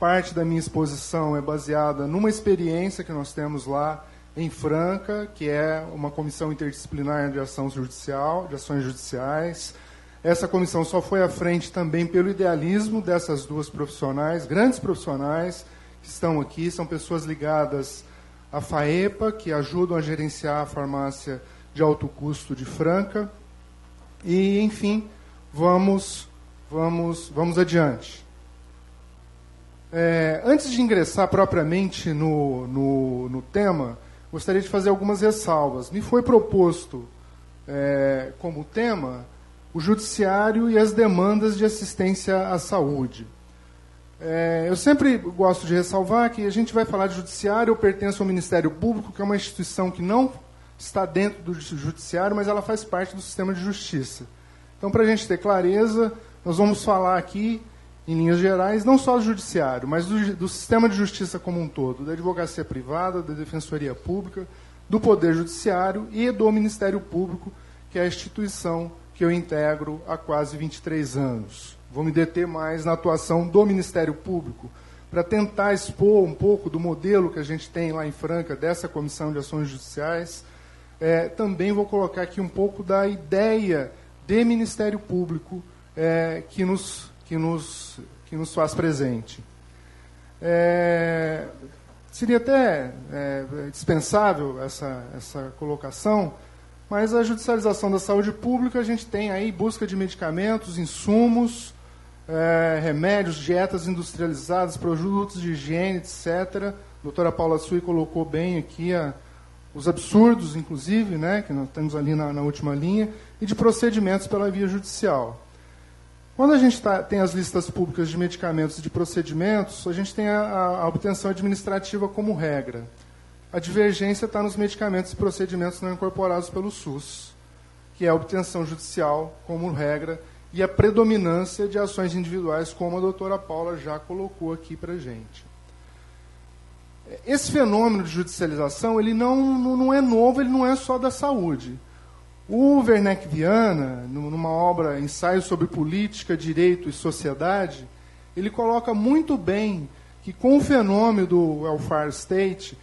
parte da minha exposição é baseada numa experiência que nós temos lá em Franca, que é uma comissão interdisciplinar de ação judicial, de ações judiciais. Essa comissão só foi à frente também pelo idealismo dessas duas profissionais, grandes profissionais que estão aqui, são pessoas ligadas à FAEPA, que ajudam a gerenciar a farmácia de alto custo de Franca. E, enfim, vamos, vamos, vamos adiante. É, antes de ingressar propriamente no, no, no, tema, gostaria de fazer algumas ressalvas. Me foi proposto é, como tema o judiciário e as demandas de assistência à saúde. É, eu sempre gosto de ressalvar que a gente vai falar de judiciário, eu pertenço ao Ministério Público, que é uma instituição que não está dentro do judiciário, mas ela faz parte do sistema de justiça. Então, para a gente ter clareza, nós vamos falar aqui, em linhas gerais, não só do judiciário, mas do, do sistema de justiça como um todo, da advocacia privada, da defensoria pública, do poder judiciário e do Ministério Público, que é a instituição que eu integro há quase 23 anos. Vou me deter mais na atuação do Ministério Público, para tentar expor um pouco do modelo que a gente tem lá em Franca, dessa Comissão de Ações Judiciais. É, também vou colocar aqui um pouco da ideia de Ministério Público é, que, nos, que, nos, que nos faz presente. É, seria até é, dispensável essa, essa colocação, mas a judicialização da saúde pública, a gente tem aí busca de medicamentos, insumos, é, remédios, dietas industrializadas, produtos de higiene, etc. A doutora Paula Sui colocou bem aqui a, os absurdos, inclusive, né, que nós temos ali na, na última linha, e de procedimentos pela via judicial. Quando a gente tá, tem as listas públicas de medicamentos e de procedimentos, a gente tem a, a obtenção administrativa como regra. A divergência está nos medicamentos e procedimentos não incorporados pelo SUS, que é a obtenção judicial como regra e a predominância de ações individuais, como a doutora Paula já colocou aqui para a gente. Esse fenômeno de judicialização ele não, não é novo, ele não é só da saúde. O Werneck Viana, numa obra Ensaio sobre Política, Direito e Sociedade, ele coloca muito bem que com o fenômeno do welfare state,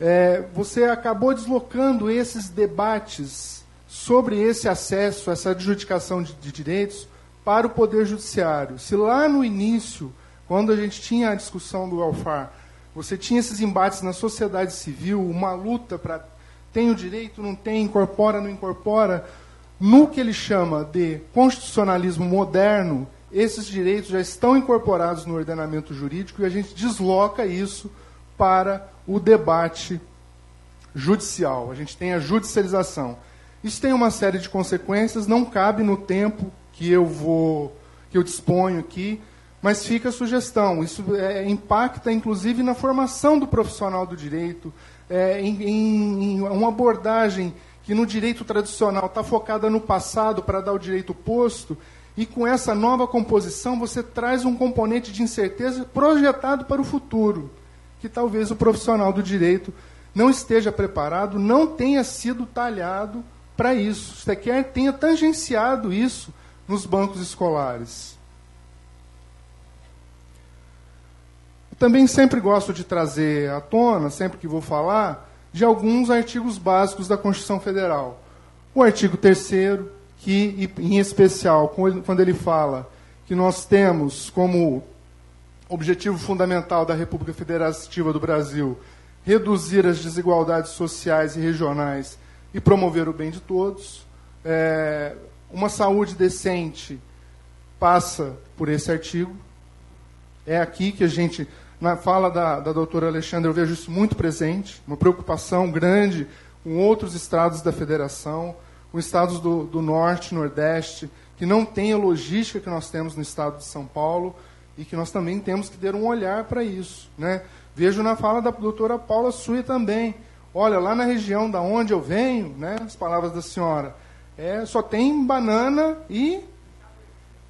é, você acabou deslocando esses debates sobre esse acesso, essa adjudicação de, de direitos, para o Poder Judiciário. Se lá no início, quando a gente tinha a discussão do welfare, você tinha esses embates na sociedade civil, uma luta para tem o direito, não tem, incorpora, não incorpora. No que ele chama de constitucionalismo moderno, esses direitos já estão incorporados no ordenamento jurídico e a gente desloca isso para o debate judicial. A gente tem a judicialização. Isso tem uma série de consequências, não cabe no tempo que eu vou que eu disponho aqui, mas fica a sugestão. Isso é, impacta, inclusive, na formação do profissional do direito, é, em, em, uma abordagem que no direito tradicional está focada no passado para dar o direito posto, e com essa nova composição você traz um componente de incerteza projetado para o futuro, que talvez o profissional do direito não esteja preparado, não tenha sido talhado para isso, sequer tenha tangenciado isso nos bancos escolares. Também sempre gosto de trazer à tona, sempre que vou falar, de alguns artigos básicos da Constituição Federal. O artigo 3 que, em especial, quando ele fala que nós temos como objetivo fundamental da República Federativa do Brasil reduzir as desigualdades sociais e regionais e promover o bem de todos. É, uma saúde decente passa por esse artigo. É aqui que a gente, na fala da, da doutora Alexandra, eu vejo isso muito presente, uma preocupação grande com outros estados da federação, com estados do, do norte, nordeste, que não têm a logística que nós temos no estado de São Paulo e que nós também temos que ter um olhar para isso. Né? Vejo na fala da doutora Paula Sui também. Olha, lá na região da onde eu venho, né, as palavras da senhora, é, só tem banana e,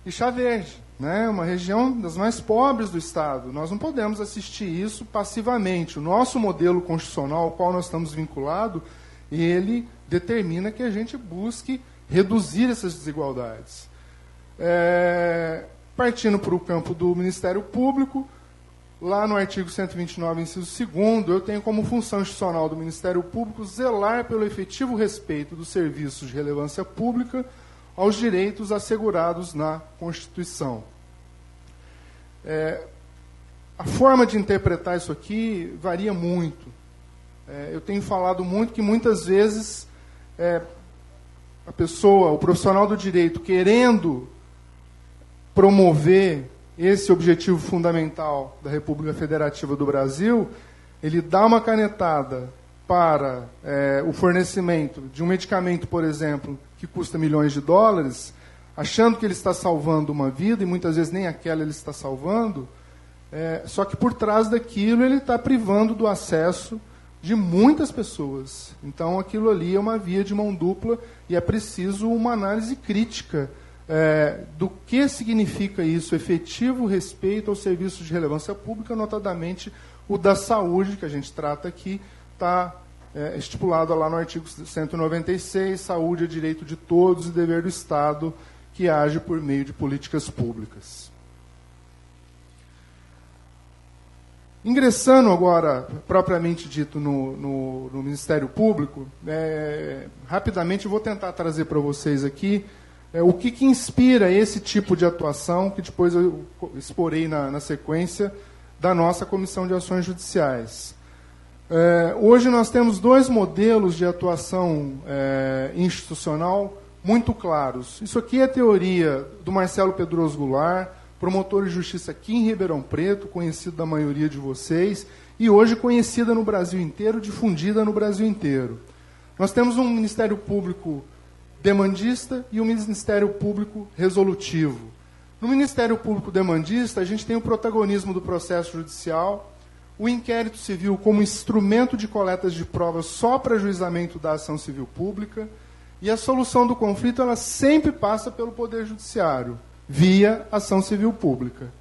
e chá verde. Né? Uma região das mais pobres do Estado. Nós não podemos assistir isso passivamente. O nosso modelo constitucional, ao qual nós estamos vinculados, ele determina que a gente busque reduzir essas desigualdades. É, partindo para o campo do Ministério Público, lá no artigo 129, inciso 2, eu tenho como função institucional do Ministério Público zelar pelo efetivo respeito dos serviços de relevância pública aos direitos assegurados na Constituição. É, a forma de interpretar isso aqui varia muito. É, eu tenho falado muito que muitas vezes é, a pessoa, o profissional do direito, querendo promover esse objetivo fundamental da República Federativa do Brasil, ele dá uma canetada para é, o fornecimento de um medicamento, por exemplo, que custa milhões de dólares, achando que ele está salvando uma vida, e muitas vezes nem aquela ele está salvando, é, só que por trás daquilo ele está privando do acesso de muitas pessoas. Então aquilo ali é uma via de mão dupla e é preciso uma análise crítica é, do que significa isso, efetivo respeito aos serviços de relevância pública, notadamente o da saúde, que a gente trata aqui, está é, estipulado lá no artigo 196, saúde é direito de todos e dever do Estado que age por meio de políticas públicas. Ingressando agora, propriamente dito, no, no, no Ministério Público, é, rapidamente eu vou tentar trazer para vocês aqui é, o que, que, inspira esse tipo de atuação, que depois eu exporei na, na sequência da nossa Comissão de Ações Judiciais. É, hoje nós temos dois modelos de atuação é, institucional muito claros. Isso aqui é teoria do Marcelo Pedroso Goulart, promotor de justiça aqui em Ribeirão Preto, conhecido da maioria de vocês, e hoje conhecida no Brasil inteiro, difundida no Brasil inteiro. Nós temos um Ministério Público demandista e um Ministério Público resolutivo. No Ministério Público demandista, a gente tem o protagonismo do processo judicial, o inquérito civil como instrumento de coletas de provas só para juizamento da ação civil pública, e a solução do conflito ela sempre passa pelo Poder Judiciário via ação civil pública.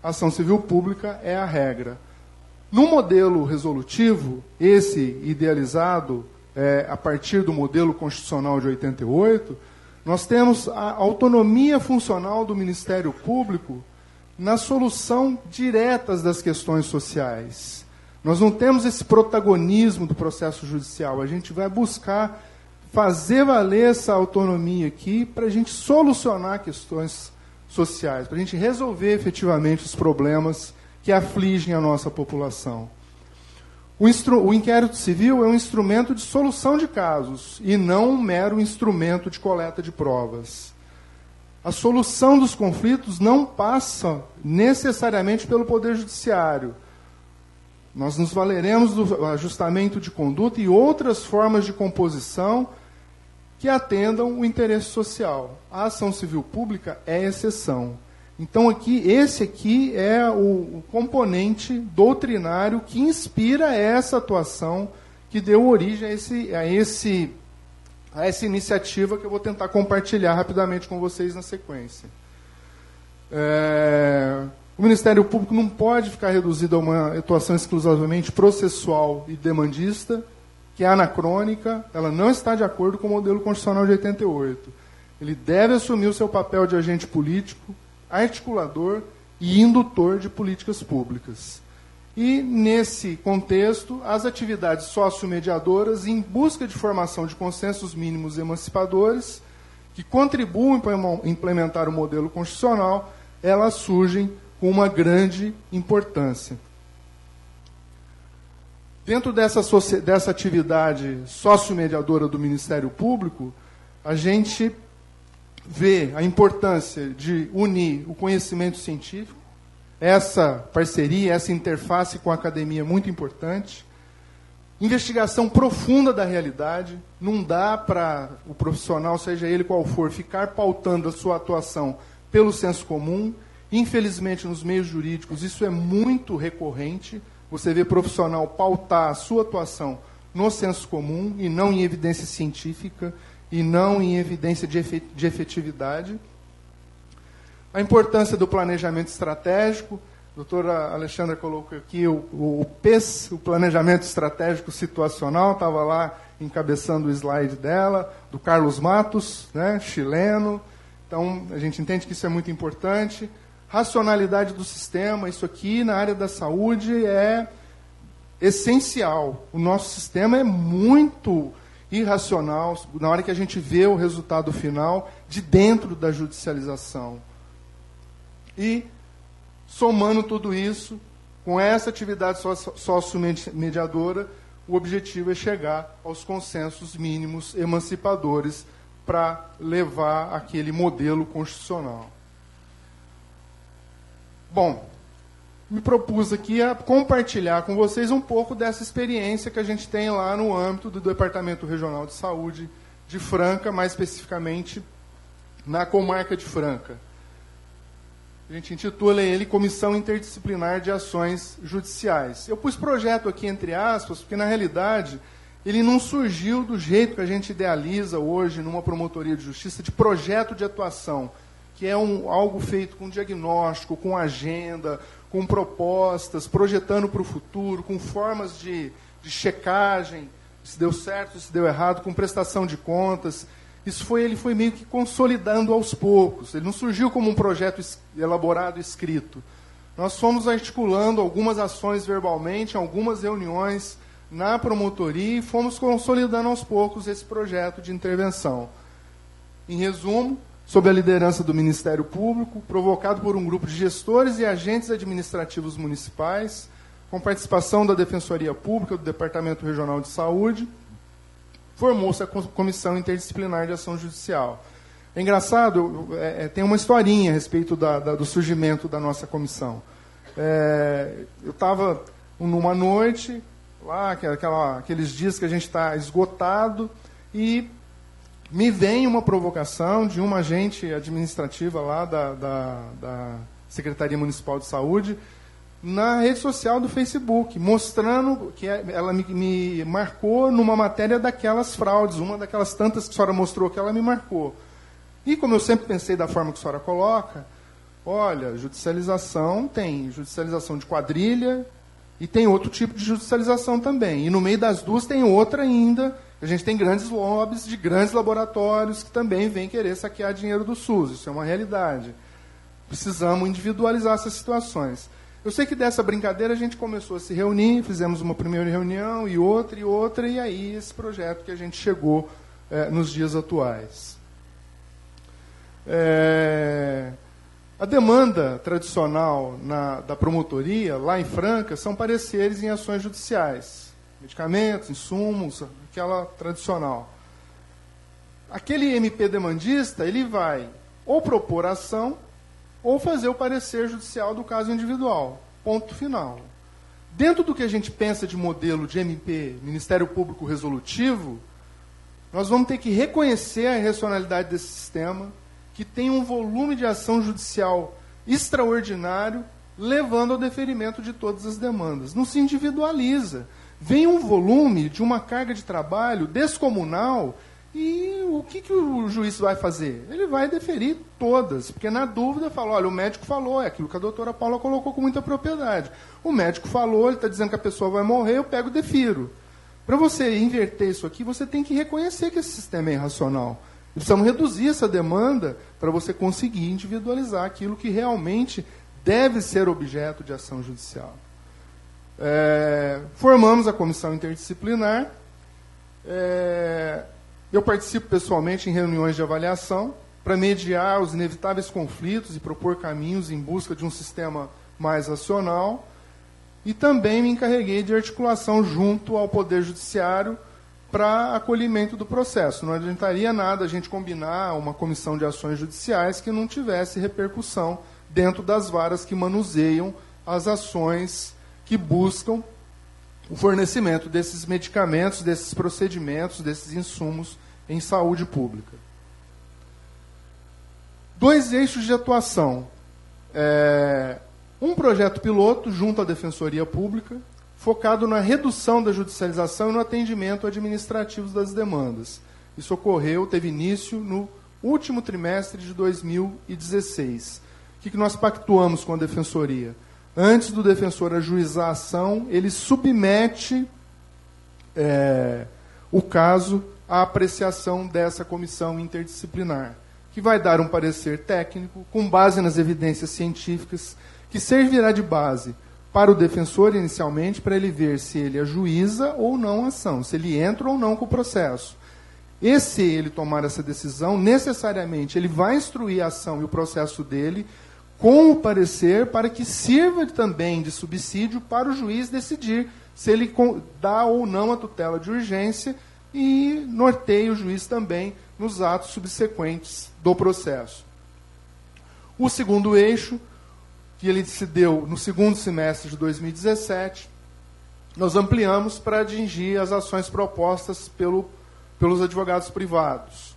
ação civil pública é a regra. No modelo resolutivo, esse idealizado é, a partir do modelo constitucional de 88, nós temos a autonomia funcional do Ministério Público na solução diretas das questões sociais. Nós não temos esse protagonismo do processo judicial. A gente vai buscar fazer valer essa autonomia aqui para a gente solucionar questões sociais, para a gente resolver efetivamente os problemas que afligem a nossa população. O, o, inquérito civil é um instrumento de solução de casos e não um mero instrumento de coleta de provas. A solução dos conflitos não passa necessariamente pelo Poder Judiciário. Nós nos valeremos do ajustamento de conduta e outras formas de composição que atendam o interesse social. A ação civil pública é exceção. Então aqui esse aqui é o, o, componente doutrinário que inspira essa atuação que deu origem a esse, a esse a essa iniciativa que eu vou tentar compartilhar rapidamente com vocês na sequência. É, o Ministério Público não pode ficar reduzido a uma atuação exclusivamente processual e demandista, que é anacrônica, ela não está de acordo com o modelo constitucional de 88. Ele deve assumir o seu papel de agente político, articulador e indutor de políticas públicas. E, nesse contexto, as atividades sócio-mediadoras, em busca de formação de consensos mínimos emancipadores, que contribuem para implementar o modelo constitucional, elas surgem com uma grande importância. Dentro dessa, dessa atividade sócio-mediadora do Ministério Público, a gente vê a importância de unir o conhecimento científico, essa parceria, essa interface com a academia é muito importante. Investigação profunda da realidade. Não dá para o profissional, seja ele qual for, ficar pautando a sua atuação pelo senso comum. Infelizmente, nos meios jurídicos, isso é muito recorrente. Você vê profissional pautar a sua atuação no senso comum e não em evidência científica e não em evidência de efetividade. A importância do planejamento estratégico. A doutora Alexandra colocou aqui o, o, PES, o Planejamento Estratégico Situacional, estava lá encabeçando o slide dela, do Carlos Matos, né, chileno. Então, a gente entende que isso é muito importante. Racionalidade do sistema. Isso aqui na área da saúde é essencial. O nosso sistema é muito irracional na hora que a gente vê o resultado final de dentro da judicialização. E, somando tudo isso, com essa atividade sócio-mediadora, o objetivo é chegar aos consensos mínimos emancipadores para levar aquele modelo constitucional. Bom, me propus aqui a compartilhar com vocês um pouco dessa experiência que a gente tem lá no âmbito do Departamento Regional de Saúde de Franca, mais especificamente na comarca de Franca. A gente intitula ele Comissão Interdisciplinar de Ações Judiciais. Eu pus projeto aqui entre aspas, porque na realidade ele não surgiu do jeito que a gente idealiza hoje numa promotoria de justiça de projeto de atuação, que é um, algo feito com diagnóstico, com agenda, com propostas, projetando para o futuro, com formas de, de checagem, se deu certo, se deu errado, com prestação de contas. Isso foi ele foi meio que consolidando aos poucos. Ele não surgiu como um projeto elaborado, escrito. Nós fomos articulando algumas ações verbalmente, algumas reuniões na promotoria e fomos consolidando aos poucos esse projeto de intervenção. Em resumo, sob a liderança do Ministério Público, provocado por um grupo de gestores e agentes administrativos municipais, com participação da Defensoria Pública, do Departamento Regional de Saúde, formou-se a Comissão Interdisciplinar de Ação Judicial. É engraçado, é, é, tem uma historinha a respeito da, da, do surgimento da nossa comissão. É, eu estava numa noite, lá, aquela, aqueles dias que a gente está esgotado, e me vem uma provocação de uma agente administrativa lá da, da, da Secretaria Municipal de Saúde na rede social do Facebook, mostrando que é, ela me, me, marcou numa matéria daquelas fraudes, uma daquelas tantas que a senhora mostrou que ela me marcou. E como eu sempre pensei da forma que a senhora coloca, olha, judicialização tem judicialização de quadrilha e tem outro tipo de judicialização também. E no meio das duas tem outra ainda, a gente tem grandes lobbies de grandes laboratórios que também vêm querer saquear dinheiro do SUS. Isso é uma realidade. Precisamos individualizar essas situações. Eu sei que dessa brincadeira a gente começou a se reunir, fizemos uma primeira reunião e outra e outra, e aí esse projeto que a gente chegou é, nos dias atuais. É, a demanda tradicional na, da promotoria, lá em Franca, são pareceres em ações judiciais. Medicamentos, insumos, aquela tradicional. Aquele MP demandista, ele vai ou propor ação ou fazer o parecer judicial do caso individual. Ponto final. Dentro do que a gente pensa de modelo de MP, Ministério Público Resolutivo, nós vamos ter que reconhecer a irracionalidade desse sistema, que tem um volume de ação judicial extraordinário, levando ao deferimento de todas as demandas. Não se individualiza vem um volume de uma carga de trabalho descomunal e o que, que o juiz vai fazer? Ele vai deferir todas, porque na dúvida fala, olha, o médico falou, é aquilo que a doutora Paula colocou com muita propriedade. O médico falou, ele está dizendo que a pessoa vai morrer, eu pego e defiro. Para você inverter isso aqui, você tem que reconhecer que esse sistema é irracional. Precisamos reduzir essa demanda para você conseguir individualizar aquilo que realmente deve ser objeto de ação judicial. É, formamos a comissão interdisciplinar. É, eu participo pessoalmente em reuniões de avaliação para mediar os inevitáveis conflitos e propor caminhos em busca de um sistema mais racional. E também me encarreguei de articulação junto ao Poder Judiciário para acolhimento do processo. Não adiantaria nada a gente combinar uma comissão de ações judiciais que não tivesse repercussão dentro das varas que manuseiam as ações que buscam o fornecimento desses medicamentos, desses procedimentos, desses insumos em saúde pública. Dois eixos de atuação. É, um projeto piloto junto à Defensoria Pública, focado na redução da judicialização e no atendimento administrativo das demandas. Isso ocorreu, teve início no último trimestre de 2016. O que nós pactuamos com a Defensoria? Antes do defensor ajuizar a ação, ele submete é, o caso à apreciação dessa comissão interdisciplinar, que vai dar um parecer técnico com base nas evidências científicas, que servirá de base para o defensor inicialmente para ele ver se ele ajuiza ou não a ação, se ele entra ou não com o processo. E se ele tomar essa decisão, necessariamente ele vai instruir a ação e o processo dele com o parecer para que sirva também de subsídio para o juiz decidir se ele dá ou não a tutela de urgência e norteia o juiz também nos atos subsequentes do processo. O segundo eixo, que ele se deu no segundo semestre de 2017, nós ampliamos para atingir as ações propostas pelo, pelos advogados privados.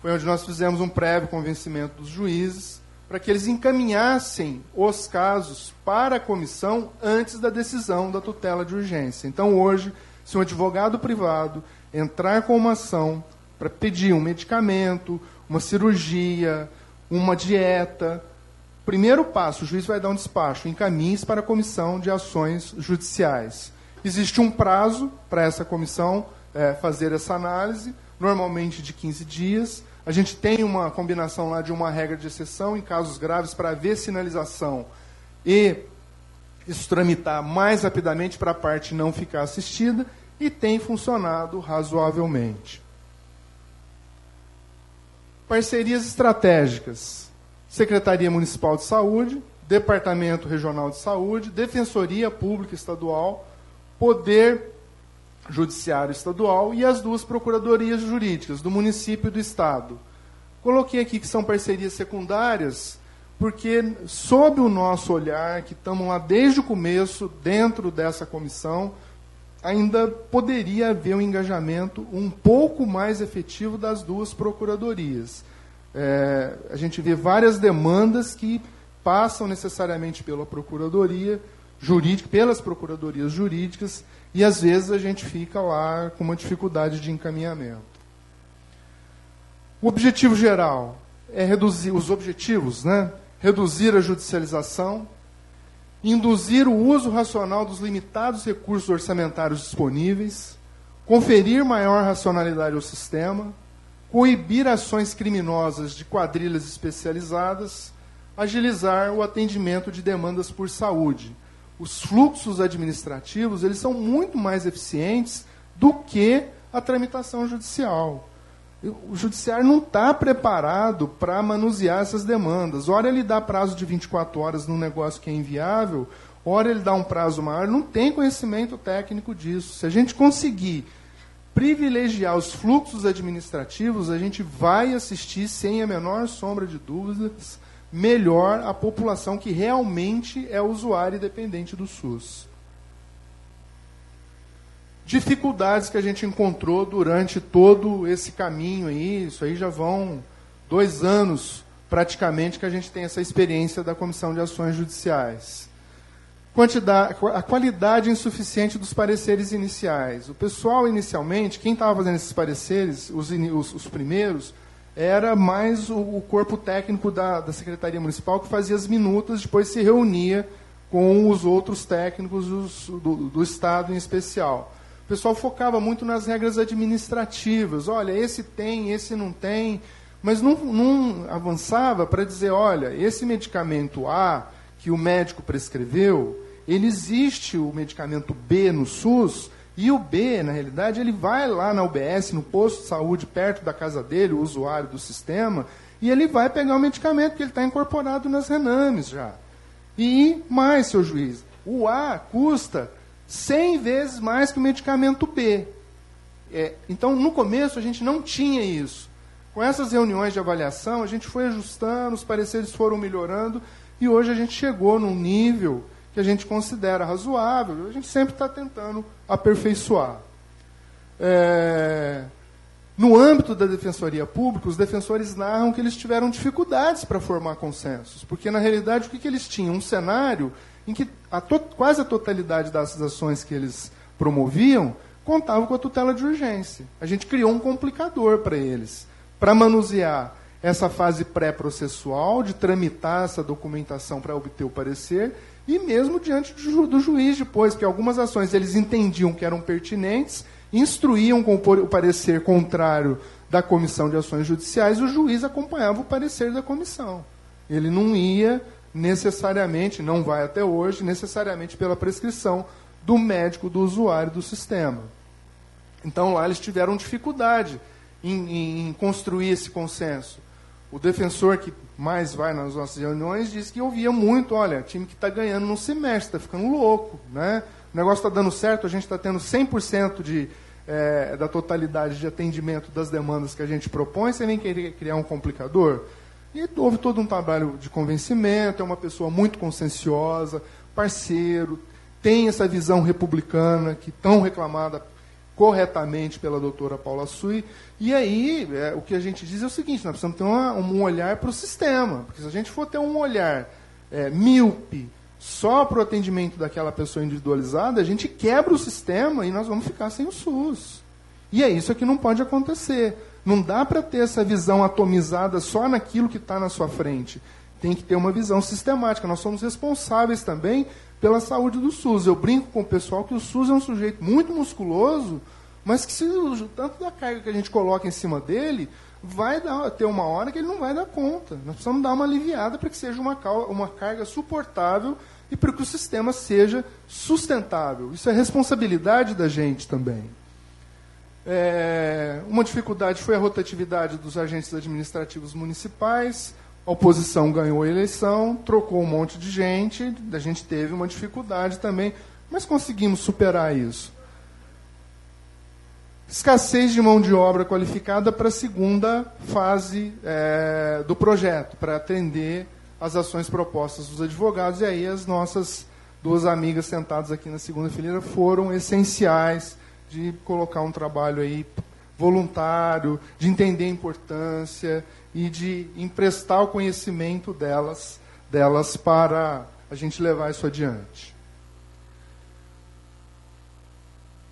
Foi onde nós fizemos um prévio convencimento dos juízes para que eles encaminhassem os casos para a comissão antes da decisão da tutela de urgência. Então, hoje, se um advogado privado entrar com uma ação para pedir um medicamento, uma cirurgia, uma dieta, primeiro passo, o juiz vai dar um despacho, encaminhe para a comissão de ações judiciais. Existe um prazo para essa comissão é, fazer essa análise, normalmente de 15 dias. A gente tem uma combinação lá de uma regra de exceção em casos graves para ver sinalização e isso tramitar mais rapidamente para a parte não ficar assistida e tem funcionado razoavelmente. Parcerias estratégicas. Secretaria Municipal de Saúde, Departamento Regional de Saúde, Defensoria Pública Estadual, Poder Judiciário Estadual e as duas procuradorias jurídicas do município e do estado. Coloquei aqui que são parcerias secundárias, porque sob o nosso olhar, que estamos lá desde o começo, dentro dessa comissão, ainda poderia haver um engajamento um pouco mais efetivo das duas procuradorias. É, a gente vê várias demandas que passam necessariamente pela procuradoria jurídica, pelas procuradorias jurídicas, e às vezes a gente fica lá com uma dificuldade de encaminhamento. O objetivo geral é reduzir os objetivos, né? Reduzir a judicialização, induzir o uso racional dos limitados recursos orçamentários disponíveis, conferir maior racionalidade ao sistema, coibir ações criminosas de quadrilhas especializadas, agilizar o atendimento de demandas por saúde, os fluxos administrativos eles são muito mais eficientes do que a tramitação judicial. O judiciário não está preparado para manusear essas demandas. Ora ele dá prazo de 24 horas num negócio que é inviável, ora ele dá um prazo maior, não tem conhecimento técnico disso. Se a gente conseguir privilegiar os fluxos administrativos, a gente vai assistir, sem a menor sombra de dúvidas, melhor a população que realmente é usuária e dependente do SUS. Dificuldades que a gente encontrou durante todo esse caminho aí, isso aí já vão dois anos praticamente que a gente tem essa experiência da Comissão de Ações Judiciais. Quantidade, a qualidade insuficiente dos pareceres iniciais. O pessoal, inicialmente, quem estava fazendo esses pareceres, os, os, os primeiros, era mais o, o corpo técnico da, da, Secretaria Municipal que fazia as minutas, depois se reunia com os outros técnicos os, do, do, Estado em especial. O pessoal focava muito nas regras administrativas. Olha, esse tem, esse não tem. Mas não, não avançava para dizer, olha, esse medicamento A que o médico prescreveu, ele existe o medicamento B no SUS, e o B, na realidade, ele vai lá na UBS, no posto de saúde, perto da casa dele, o usuário do sistema, e ele vai pegar o medicamento, que ele está incorporado nas renames já. E mais, seu juiz, o A custa 100 vezes mais que o medicamento B. É, então, no começo, a gente não tinha isso. Com essas reuniões de avaliação, a gente foi ajustando, os pareceres foram melhorando, e hoje a gente chegou num nível que a gente considera razoável, a gente sempre está tentando aperfeiçoar. É, no âmbito da defensoria pública, os defensores narram que eles tiveram dificuldades para formar consensos, porque na realidade o que, que eles tinham? Um cenário em que a quase a totalidade das ações que eles promoviam contava com a tutela de urgência. A gente criou um complicador para eles, para manusear essa fase pré-processual, de tramitar essa documentação para obter o parecer, e mesmo diante do, ju do juiz depois, que algumas ações eles entendiam que eram pertinentes, instruíam com o parecer contrário da Comissão de Ações Judiciais, o juiz acompanhava o parecer da comissão. Ele não ia necessariamente, não vai até hoje, necessariamente pela prescrição do médico, do usuário do sistema. Então lá eles tiveram dificuldade em, em, em construir esse consenso. O defensor que mais vai nas nossas reuniões diz que ouvia muito, olha, time que está ganhando não se mexe, está ficando louco, né? O negócio está dando certo, a gente está tendo 100% de é, da totalidade de atendimento das demandas que a gente propõe, você vem querer criar um complicador? E houve todo um trabalho de convencimento, é uma pessoa muito conscienciosa, parceiro, tem essa visão republicana que tão reclamada corretamente pela doutora Paula Sui. E aí, é, o que a gente diz é o seguinte, nós precisamos ter uma, um olhar para o sistema, porque se a gente for ter um olhar é, míope, só para o atendimento daquela pessoa individualizada, a gente quebra o sistema e nós vamos ficar sem o SUS. E é isso que não pode acontecer. Não dá para ter essa visão atomizada só naquilo que está na sua frente. Tem que ter uma visão sistemática. Nós somos responsáveis também pela saúde do SUS. Eu brinco com o pessoal que o SUS é um sujeito muito musculoso, mas que se o tanto da carga que a gente coloca em cima dele, vai dar, ter uma hora que ele não vai dar conta. Nós precisamos dar uma aliviada para que seja uma, uma carga suportável e para que o sistema seja sustentável. Isso é responsabilidade da gente também. É, uma dificuldade foi a rotatividade dos agentes administrativos municipais. A oposição ganhou a eleição, trocou um monte de gente, a gente teve uma dificuldade também, mas conseguimos superar isso. Escassez de mão de obra qualificada para a segunda fase é, do projeto, para atender as ações propostas dos advogados, e aí as nossas duas amigas sentadas aqui na segunda fileira foram essenciais de colocar um trabalho aí voluntário, de entender a importância e de emprestar o conhecimento delas, delas para a gente levar isso adiante.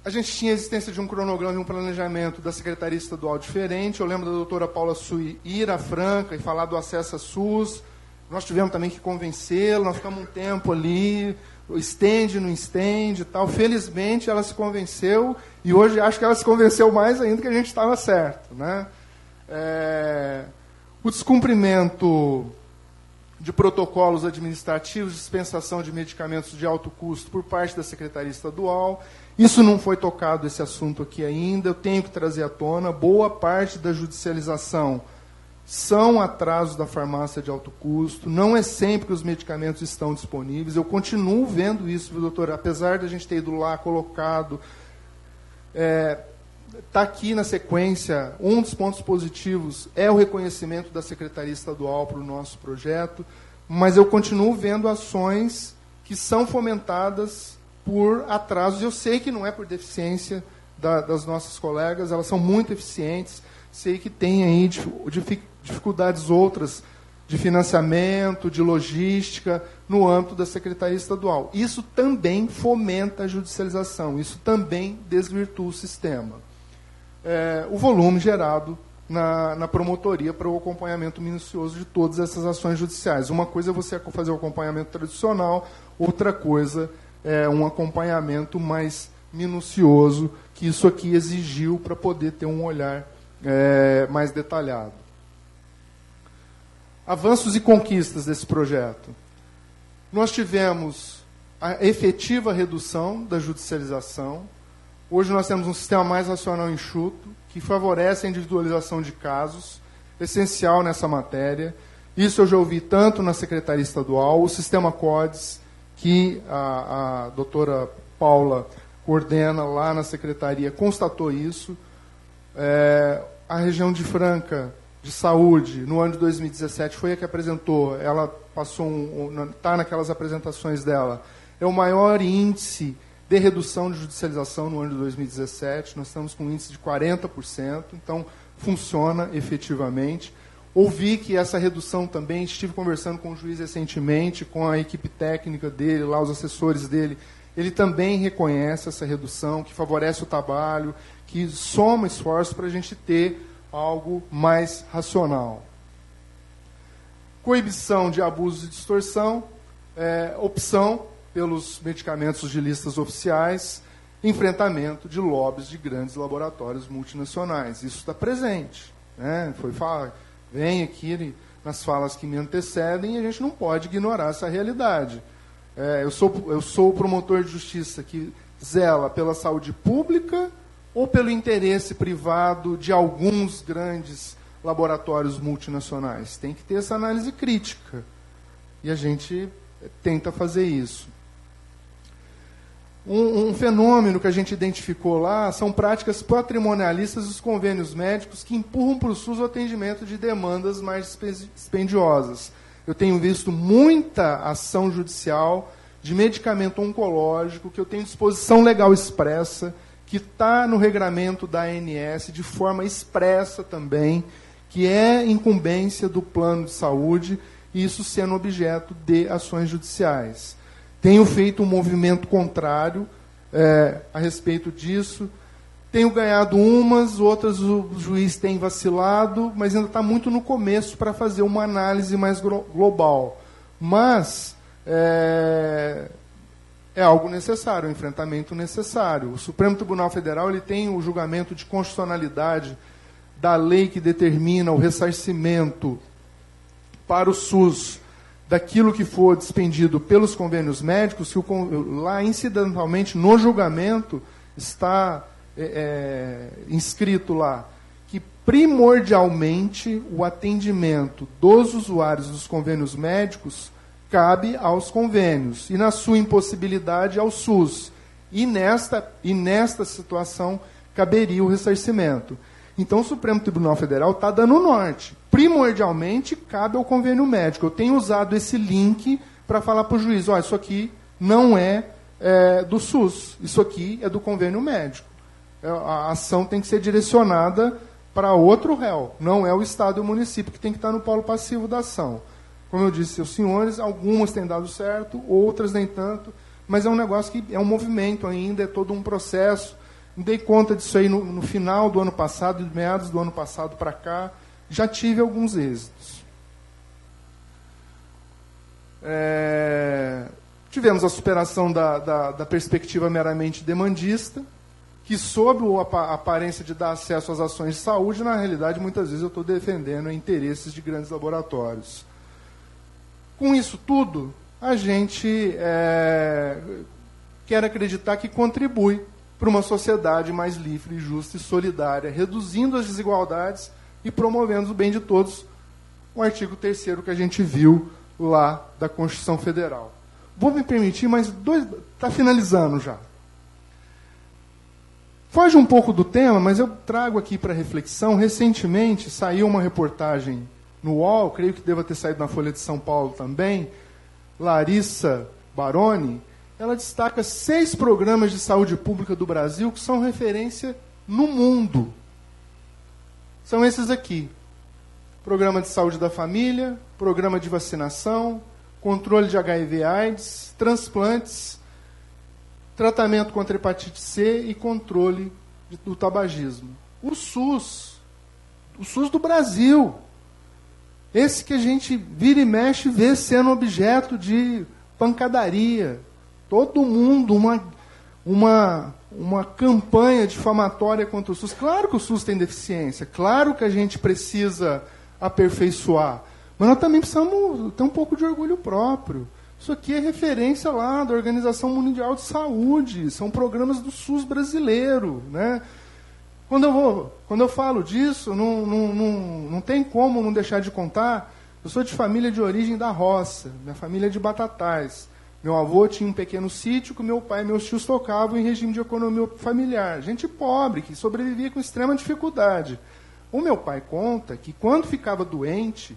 A gente tinha a existência de um cronograma e um planejamento da Secretaria Estadual diferente. Eu lembro da doutora Paula Sui ir à Franca e falar do acesso a SUS, nós tivemos também que convencê-lo, nós ficamos um tempo ali, estende, não estende e tal. Felizmente ela se convenceu e hoje acho que ela se convenceu mais ainda que a gente estava certo. Né? É, o descumprimento de protocolos administrativos, dispensação de medicamentos de alto custo por parte da Secretaria Estadual. Isso não foi tocado, esse assunto aqui ainda. Eu tenho que trazer à tona. Boa parte da judicialização são atrasos da farmácia de alto custo, não é sempre que os medicamentos estão disponíveis. Eu continuo vendo isso, doutor? Apesar de a gente ter ido lá colocado. É, tá aqui na sequência, um dos pontos positivos é o reconhecimento da Secretaria Estadual para o nosso projeto, mas eu continuo vendo ações que são fomentadas por atrasos. Eu sei que não é por deficiência da, das nossas colegas, elas são muito eficientes. Sei que tem aí dificuldades outras de financiamento, de logística, no âmbito da Secretaria Estadual. Isso também fomenta a judicialização, isso também desvirtua o sistema. É, o volume gerado na, na, promotoria para o acompanhamento minucioso de todas essas ações judiciais. Uma coisa é você fazer o acompanhamento tradicional, outra coisa é um acompanhamento mais minucioso, que isso aqui exigiu para poder ter um olhar é, mais detalhado avanços e conquistas desse projeto. Nós tivemos a efetiva redução da judicialização. Hoje nós temos um sistema mais racional e enxuto, que favorece a individualização de casos, essencial nessa matéria. Isso eu já ouvi tanto na Secretaria Estadual, o sistema CODES, que a, a doutora Paula coordena lá na Secretaria, constatou isso. É, a região de Franca de saúde no ano de 2017 foi a que apresentou, ela passou um, está naquelas apresentações dela, é o maior índice de redução de judicialização no ano de 2017. Nós estamos com um índice de 40%, então funciona efetivamente. Ouvi que essa redução também, estive conversando com o juiz recentemente, com a equipe técnica dele, lá os assessores dele, ele também reconhece essa redução, que favorece o trabalho, que soma esforço para a gente ter algo mais racional. Coibição de abuso e distorção, é, opção pelos medicamentos de listas oficiais. enfrentamento de lobbies de grandes laboratórios multinacionais. Isso está presente. Né? Foi falar, vem aqui nas falas que me antecedem e a gente não pode ignorar essa realidade. É, eu, sou, eu sou o promotor de justiça que zela pela saúde pública ou pelo interesse privado de alguns grandes laboratórios multinacionais? Tem que ter essa análise crítica. E a gente tenta fazer isso. Um, um, fenômeno que a gente identificou lá são práticas patrimonialistas dos convênios médicos que empurram para o SUS o atendimento de demandas mais dispendiosas. Eu tenho visto muita ação judicial de medicamento oncológico que eu tenho disposição legal expressa, que está no regramento da ANS de forma expressa também, que é incumbência do plano de saúde, e isso sendo objeto de ações judiciais. Tenho feito um movimento contrário é, a respeito disso. Tenho ganhado umas, outras o juiz tem vacilado, mas ainda está muito no começo para fazer uma análise mais global. Mas é, é algo necessário, um enfrentamento necessário. O Supremo Tribunal Federal ele tem o julgamento de constitucionalidade da lei que determina o ressarcimento para o SUS daquilo que for despendido pelos convênios médicos, que o, lá incidentalmente no julgamento está é, é, inscrito lá que primordialmente o atendimento dos usuários dos convênios médicos cabe aos convênios e na sua impossibilidade ao SUS. E nesta, e nesta situação caberia o ressarcimento. Então o Supremo Tribunal Federal está dando o norte primordialmente cabe ao convênio médico. Eu tenho usado esse link para falar para o juiz: ó, isso aqui não é, é, do SUS, isso aqui é do convênio médico. É, a ação tem que ser direcionada para outro réu, não é o Estado e o município que tem que estar no polo passivo da ação. Como eu disse aos senhores, algumas têm dado certo, outras nem tanto, mas é um negócio que é um movimento ainda, é todo um processo. Me dei conta disso aí no, no final do ano passado, de meados do ano passado para cá já tive alguns êxitos. É, tivemos a superação da, da, da, perspectiva meramente demandista, que, sob a aparência de dar acesso às ações de saúde, na realidade, muitas vezes eu estou defendendo interesses de grandes laboratórios. Com isso tudo, a gente é, quer acreditar que contribui para uma sociedade mais livre, justa e solidária, reduzindo as desigualdades e promovendo o bem de todos, o artigo 3 que a gente viu lá da Constituição Federal. Vou me permitir mais dois. Está finalizando já. Foge um pouco do tema, mas eu trago aqui para reflexão. Recentemente saiu uma reportagem no UOL, creio que deva ter saído na Folha de São Paulo também. Larissa Baroni, ela destaca seis programas de saúde pública do Brasil que são referência no mundo são esses aqui: Programa de Saúde da Família, Programa de Vacinação, Controle de HIV/AIDS, Transplantes, Tratamento contra hepatite C e Controle do Tabagismo. O SUS, o SUS do Brasil, esse que a gente vira e mexe vê sendo objeto de pancadaria. Todo mundo, uma, uma uma campanha difamatória contra o SUS. Claro que o SUS tem deficiência, claro que a gente precisa aperfeiçoar, mas nós também precisamos ter um pouco de orgulho próprio. Isso aqui é referência lá da Organização Mundial de Saúde, são programas do SUS brasileiro. Né? Quando, eu vou, quando eu falo disso, não, não, não, não tem como não deixar de contar. Eu sou de família de origem da roça, minha família é de Batatais. Meu avô tinha um pequeno sítio que meu pai e meus tios tocavam em regime de economia familiar. Gente pobre, que sobrevivia com extrema dificuldade. O meu pai conta que quando ficava doente,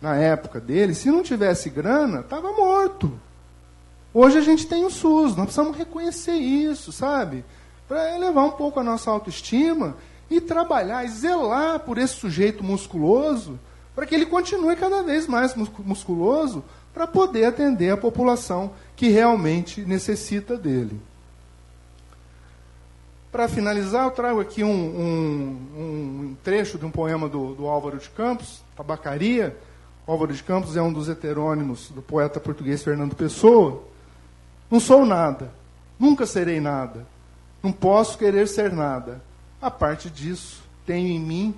na época dele, se não tivesse grana, estava morto. Hoje a gente tem o SUS, nós precisamos reconhecer isso, sabe? Para elevar um pouco a nossa autoestima e trabalhar e zelar por esse sujeito musculoso, para que ele continue cada vez mais musculoso, para poder atender a população que realmente necessita dele. Para finalizar, eu trago aqui um, um, um trecho de um poema do, do, Álvaro de Campos, Tabacaria. Álvaro de Campos é um dos heterônimos do poeta português Fernando Pessoa. Não sou nada, nunca serei nada. Não posso querer ser nada. A parte disso, tenho em mim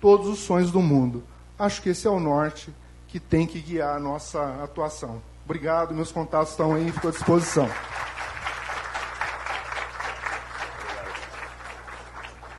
todos os sonhos do mundo. Acho que esse é o norte que tem que guiar a nossa atuação. Obrigado, meus contatos estão aí, fico à disposição.